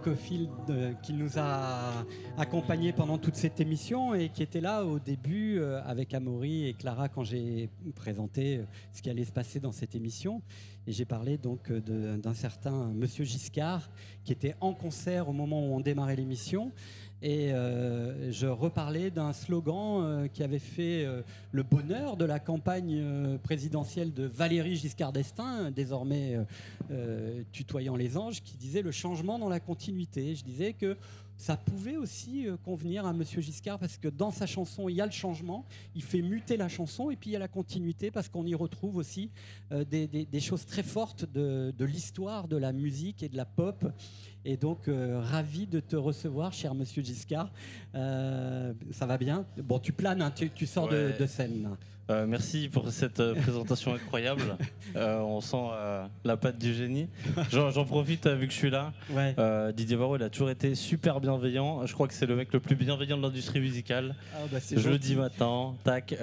Euh, qui nous a accompagnés pendant toute cette émission et qui était là au début euh, avec Amaury et Clara quand j'ai présenté euh, ce qui allait se passer dans cette émission. Et j'ai parlé donc d'un certain Monsieur Giscard qui était en concert au moment où on démarrait l'émission. Et euh, je reparlais d'un slogan euh, qui avait fait euh, le bonheur de la campagne présidentielle de Valérie Giscard d'Estaing, désormais tutoyant les anges, qui disait le changement dans la continuité. Je disais que ça pouvait aussi convenir à Monsieur Giscard parce que dans sa chanson, il y a le changement, il fait muter la chanson et puis il y a la continuité parce qu'on y retrouve aussi des, choses très fortes de l'histoire de la musique et de la pop. Et donc, euh, ravi de te recevoir, cher Monsieur Giscard. Euh, ça va bien? Bon, tu planes, hein, tu, tu sors de- Ouais. de, scène. Euh, merci pour cette présentation incroyable. On sent la patte du génie. J'en profite vu que je suis là. Ouais. Didier Varro, il a toujours été super bienveillant. Je crois que c'est le mec le plus bienveillant de l'industrie musicale. Ah, bah, c'est Je le gentil. dis maintenant. Tac.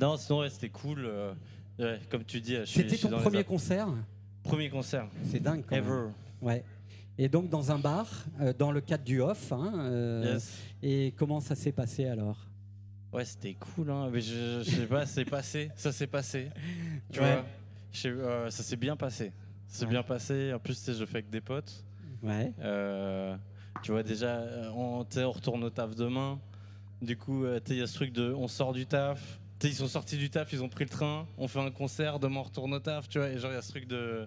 Non, sinon ouais, c'était cool. comme tu dis, je suis- je C'était ton premier concert? Premier concert. C'est dingue quand même. Ever. Ouais. Et donc dans un bar, euh, dans le cadre du off. hein, euh, Yes. Et comment ça s'est passé alors? Ouais, c'était cool, hein. Mais je, je sais pas, c'est passé. Ça s'est passé. Tu Ouais. vois Je sais- euh, Ça s'est bien passé. Ça s'est Ouais. bien passé. En plus, tu sais, je fais avec des potes. Ouais. Euh, tu vois, déjà, euh, on, tu sais, on retourne au taf demain. Du coup, euh, tu sais, il y a ce truc de on sort du taf. Tu sais, ils sont sortis du taf, ils ont pris le train. On fait un concert, demain on retourne au taf, tu vois. Et genre, il y a ce truc de.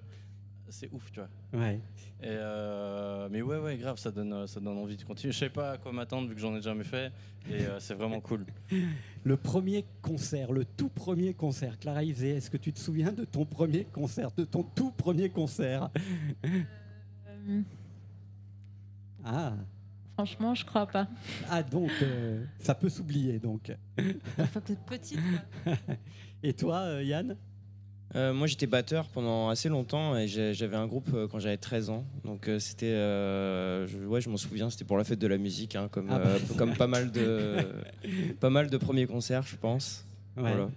C'est ouf, tu vois. Ouais. Et euh, mais ouais, ouais, grave, ça donne, euh, ça donne envie de continuer. Je sais pas à quoi m'attendre vu que j'en ai jamais fait. Et euh, c'est vraiment cool. Le premier concert, le tout premier concert. Clara Isé, est-ce que tu te souviens de ton premier concert, de ton tout premier concert? Euh, Ah, franchement, je crois pas. ah donc euh, ça peut s'oublier donc. Enfin, peut-être petite. quoi. Et toi, euh, Yann? Euh, moi j'étais batteur pendant assez longtemps et j'avais un groupe euh, quand j'avais 13 ans. Donc euh, c'était. euh, je, ouais, je m'en souviens, c'était pour la fête de la musique, hein, comme, Ah bah. euh, comme pas, mal de, pas mal de premiers concerts, je pense. Ouais. Voilà.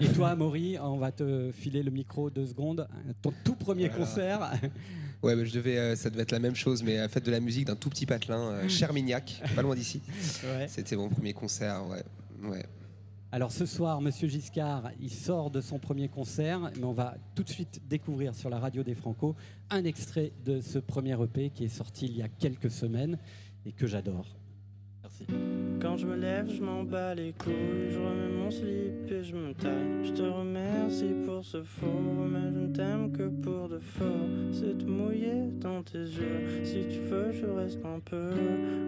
Et toi, Amaury, on va te filer le micro deux secondes. Ton tout premier Voilà. concert. Ouais, bah, je devais, euh, ça devait être la même chose, mais à la fête de la musique d'un tout petit patelin, euh, Chermignac, pas loin d'ici. Ouais. C'était mon premier concert, ouais. ouais. Alors ce soir, Monsieur Giscard, il sort de son premier concert, mais on va tout de suite découvrir sur la radio des Franco un extrait de ce premier EP qui est sorti il y a quelques semaines et que j'adore. Merci. Quand je me lève, je m'en bats les couilles, je remets mon slip et je me taille. Je te remercie pour ce faux, mais je ne t'aime que pour de faux. C'est te mouiller dans tes yeux. Si tu veux, je reste un peu.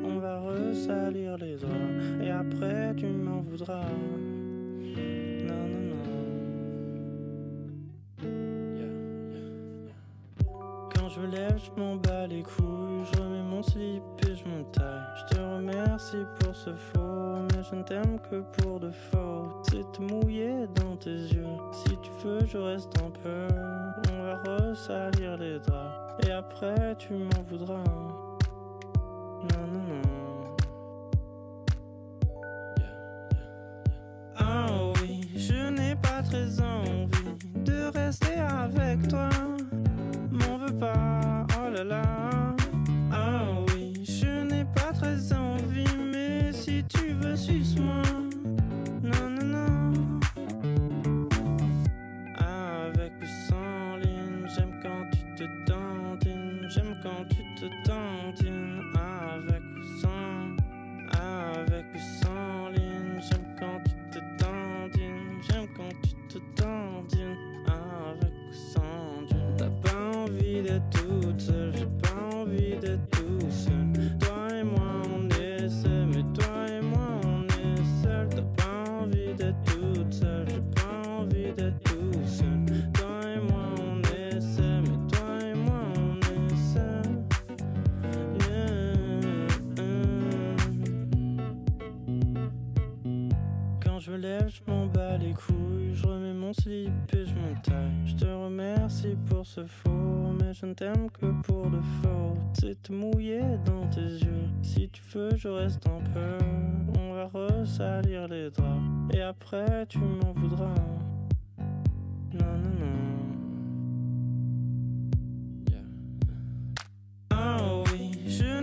On va ressalir les draps et après tu m'en voudras. Non, non, non. Quand je lève, je m'en bats les couilles, je remets mon slip et je me taille. Je te remercie pour ce faux, mais je ne t'aime que pour de faux. C'est te mouiller dans tes yeux. Si tu veux, je reste un peu. On va ressalir les draps et après tu m'en voudras. Très envie de rester avec toi. Je me lève, je m'en bats les couilles, je remets mon slip et je me taille. Je te remercie pour ce faux, mais je ne t'aime que pour de faux. C'est te mouiller dans tes yeux. Si tu veux, je reste un peu. On va ressalir les draps et après tu m'en voudras. Non, non, non. Ah oui, je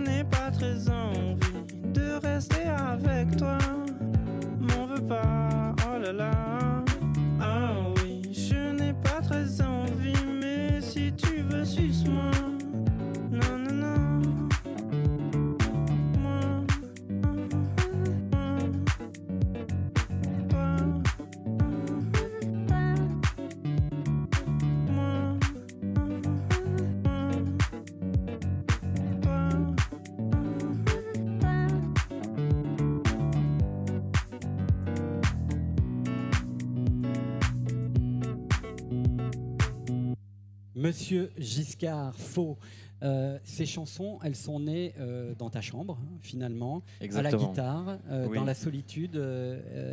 Monsieur Giscard Faux. Euh, ces chansons, elles sont nées euh, dans ta chambre, finalement, à la guitare, euh, Oui. dans la solitude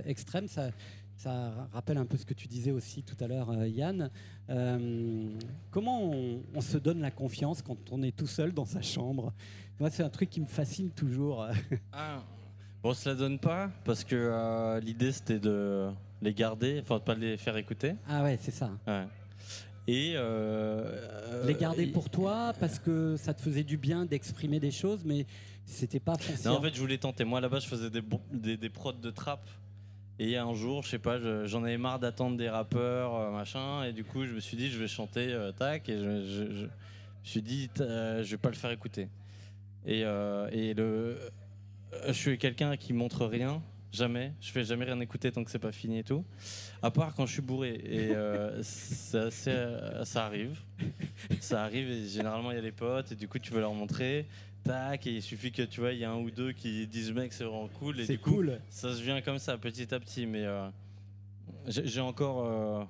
extrême. Ça, ça rappelle un peu ce que tu disais aussi tout à l'heure, euh, Yann. Euh, comment on, on se donne la confiance quand on est tout seul dans sa chambre? Moi, c'est un truc qui me fascine toujours. Ah. Bon, on se la donne pas parce que euh, l'idée c'était de les garder, enfin de pas les faire écouter. Ah ouais, c'est ça. Ouais. Et euh, Les garder pour toi parce que ça te faisait du bien d'exprimer des choses, mais c'était pas foncière. Non, en fait, je voulais tenter. Moi, là-bas, je faisais des, des, des prods de trap. Et un jour, je sais pas, je- j'en avais marre d'attendre des rappeurs, euh, machin. Et du coup, je me suis dit, je vais chanter, euh, tac. Et je, je- je me suis dit, euh, je vais pas le faire écouter. Et, euh, et le, je suis quelqu'un qui montre rien, jamais. Je fais jamais rien écouter tant que c'est pas fini et tout. À part quand je suis bourré. Et euh, euh, ça arrive. Ça arrive et généralement il y a les potes et du coup tu veux leur montrer. Tac, et il suffit que tu vois, il y a un ou deux qui disent mec, c'est vraiment cool. Et C'est coup, cool. ça se vient comme ça, petit à petit. Mais euh, j'ai encore. euh,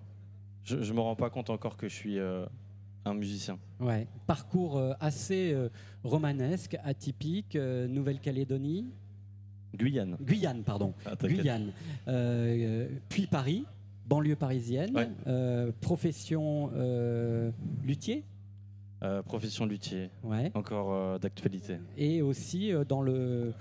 je, je me rends pas compte encore que je suis un musicien. Ouais. Parcours assez romanesque, atypique, Nouvelle-Calédonie, Guyane. Guyane, pardon. Ah. Guyane. Euh, puis Paris, banlieue parisienne. Ouais. Euh, profession euh, luthier. Euh, profession luthier. Ouais. Encore euh, d'actualité. Et aussi euh, dans le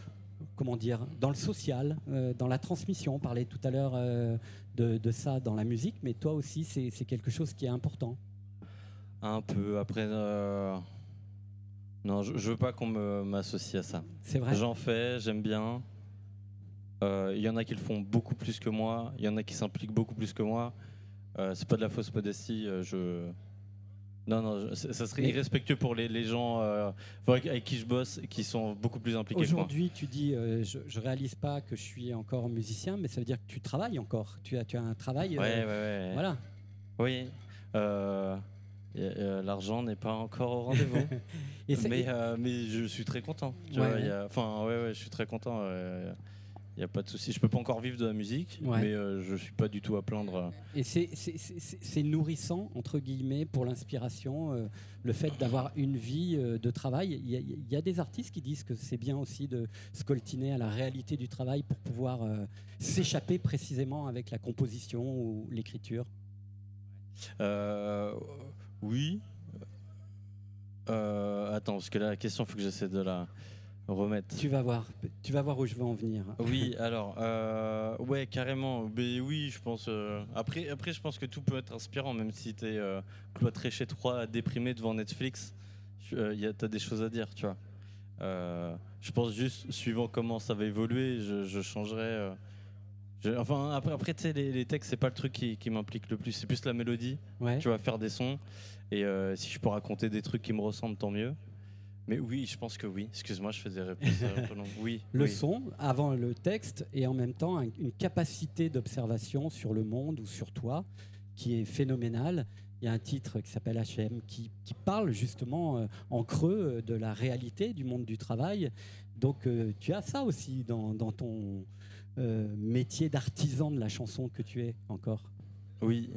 comment dire dans le social, euh, dans la transmission. On parlait tout à l'heure euh, de, de ça dans la musique, mais toi aussi c'est quelque chose qui est important. Un peu. Après. euh, Non, je, je veux pas qu'on m'associe à ça. C'est vrai. J'en fais, j'aime bien. Euh, Il y en a qui le font beaucoup plus que moi. Il y en a qui s'impliquent beaucoup plus que moi. Euh, c'est pas de la fausse modestie. euh, je. Non, non, ça serait irrespectueux pour les, les gens euh, avec, qui je bosse qui sont beaucoup plus impliqués que moi. Aujourd'hui, tu dis, euh, je, je réalise pas que je suis encore musicien, mais ça veut dire que tu travailles encore. Tu as, tu as un travail. euh, Ouais, ouais. Voilà. Oui. L'argent n'est pas encore au rendez-vous. Mais, mais je suis très content. tu vois, y a- ouais, ouais, je suis très content. N'y a pas de souci. Je peux pas encore vivre de la musique, Ouais. mais euh, je suis pas du tout à plaindre. Et c'est- nourrissant, entre guillemets, pour l'inspiration, euh, le fait d'avoir une vie euh, de travail. Il y, a, il y a des artistes qui disent que c'est bien aussi de scoltiner à la réalité du travail pour pouvoir euh, s'échapper précisément avec la composition ou l'écriture. Euh, oui. Euh, attends, parce que là, la question, il faut que j'essaie de la remettre. Tu vas voir, tu vas voir où je veux en venir. Oui, alors, euh, ouais, carrément. Mais oui, je pense. euh, après, après, je pense que tout peut être inspirant, même si t'es euh, cloîtré chez toi, déprimé devant Netflix. Tu as des choses à dire, tu vois. Euh, je pense juste, suivant comment ça va évoluer, je, je changerai. euh, je- enfin, après, après tu sais, les, les textes, c'est pas le truc qui, qui m'implique le plus. C'est plus la mélodie. Ouais. Tu vas faire des sons. Et euh, si je peux raconter des trucs qui me ressemblent, tant mieux. Mais oui, je pense que oui. Excuse-moi, je fais des réponses un peu longues. Oui. Le oui. son avant le texte et en même temps un- une capacité d'observation sur le monde ou sur toi qui est phénoménale. Il y a un titre qui s'appelle HM qui, qui parle justement euh, en creux euh, de la réalité du monde du travail. Donc euh, tu as ça aussi dans, dans ton euh, métier d'artisan de la chanson que tu es encore. Oui.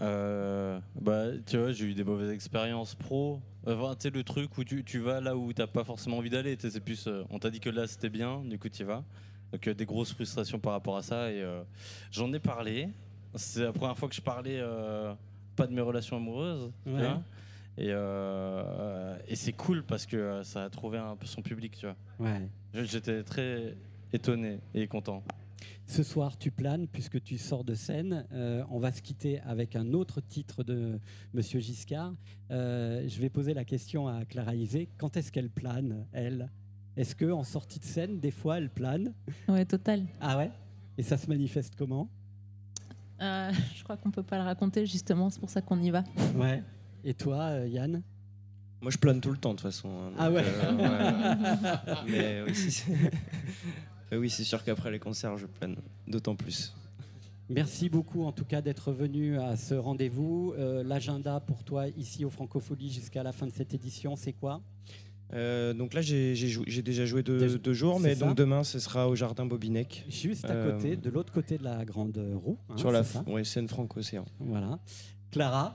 Euh, bah, tu vois, j'ai eu des mauvaises expériences pro. Enfin, tu sais, le truc où tu, tu vas là où t'as pas forcément envie d'aller. Tu sais, C'est plus, euh, on t'a dit que là c'était bien, du coup tu y vas. Donc euh, des grosses frustrations par rapport à ça. Et euh, j'en ai parlé. C'est la première fois que je parlais euh, pas de mes relations amoureuses. tu Ouais. vois. Et, euh, et c'est cool parce que euh, ça a trouvé un peu son public, tu vois. Ouais. J'étais très étonné et content. Ce soir, tu planes puisque tu sors de scène. Euh, on va se quitter avec un autre titre de Monsieur Giscard. Euh, je vais poser la question à Clara Isé. Quand est-ce qu'elle plane, elle? Est-ce que en sortie de scène, des fois, elle plane? Ouais, total. Ah ouais? Et ça se manifeste comment? Euh, je crois qu'on peut pas le raconter justement, c'est pour ça qu'on y va. Ouais. Et toi, euh, Yann? Moi, je plane tout le temps, de toute façon. hein, Ah euh, ouais. Mais oui, si, oui, c'est sûr qu'après les concerts, je plane d'autant plus. Merci beaucoup en tout cas d'être venu à ce rendez-vous. Euh, L'agenda pour toi ici au Francophonie jusqu'à la fin de cette édition, c'est quoi? Euh, donc là, j'ai déjà joué deux, Déjà- deux jours, mais ça donc demain, ce sera au Jardin Bobinec. Juste à Euh, côté, de l'autre côté de la grande roue. hein, sur la c'est ça? ouais, scène franco-océan. Voilà. Clara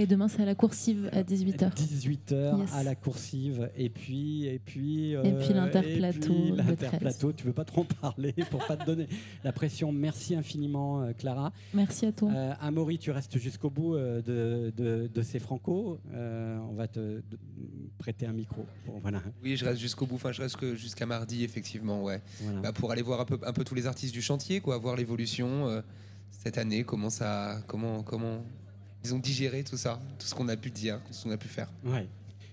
Et demain, c'est à la coursive à 18h. 18h Yes. à la coursive et puis et puis Et puis l'interplateau, et puis le l'interplateau tu veux pas trop en parler pour pas te donner la pression merci infiniment euh, Clara Merci à toi. euh, Amaury tu restes jusqu'au bout euh, de, de, de ces franco Euh, on va te de- prêter un micro Bon, voilà Oui, je reste jusqu'au bout. Enfin, je reste que jusqu'à mardi, effectivement, ouais. Voilà. Bah, pour aller voir un peu, un peu tous les artistes du chantier, quoi, voir l'évolution euh, cette année, comment ça, comment, comment ils ont digéré tout ça, tout ce qu'on a pu dire, tout ce qu'on a pu faire. Ouais.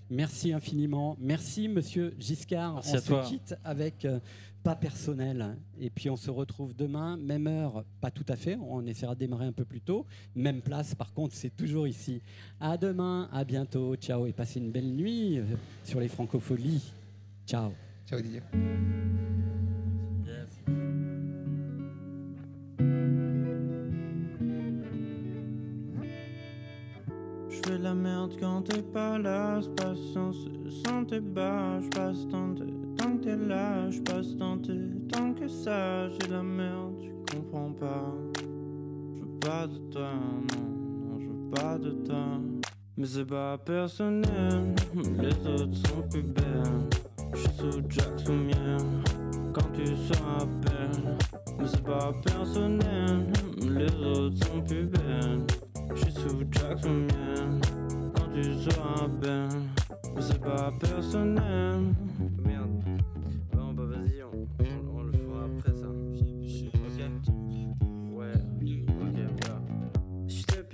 Merci infiniment. Merci, monsieur Giscard. Merci on à se toi. quitte avec euh, pas personnel. Et puis on se retrouve demain, même heure, pas tout à fait. On essaiera de démarrer un peu plus tôt. Même place, par contre, c'est toujours ici. À demain, à bientôt. Ciao et passez une belle nuit euh, sur les francopholies. Ciao. Ciao Didier. De la merde quand t'es pas là, passe sans, tes bas, je passe tant, de- tant que t'es là, je passe tant, de- tant que ça, j'ai la merde, tu comprends pas. Je veux pas de toi, non, non, je veux pas de toi. Mais c'est pas personnel, les autres sont plus belles. Je suis sous Jackson mienne, quand tu seras belle. Mais c'est pas personnel, les autres sont plus belles. Je suis sous Jackson mienne, quand tu seras belle. Mais c'est pas personnel. Merde.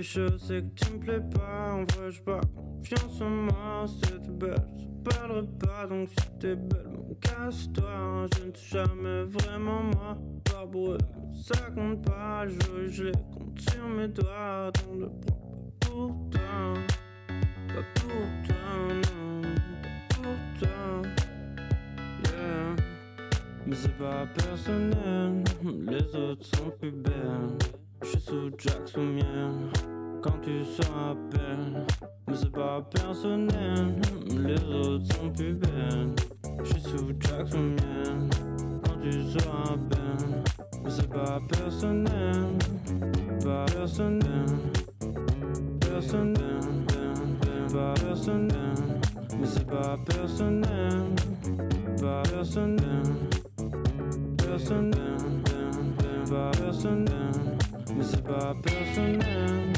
Je c'est que tu me plais pas. En vrai, pas confiance en moi. C'est belle, je te parlerai pas. Donc si t'es belle, bon, casse-toi. Je ne suis jamais vraiment moi. Eux, ça compte pas. Je, je les compte sur mes doigts. Donc ne prends pas pour toi. Pas pour toi, non. Pas pour toi. Yeah. Mais c'est pas personnel, les autres sont plus belles. Je suis sous Jackson mienne, quand tu seras belle. Mais c'est pas personnel, les autres sont plus belles. Je suis sous Jackson mienne, quand tu seras belle. Mais c'est pas personnel, pas personnel, personnel, pas personnel. Mais c'est pas personnel, pas personnel, personnel, pas personnel. Mais c'est pas personnel.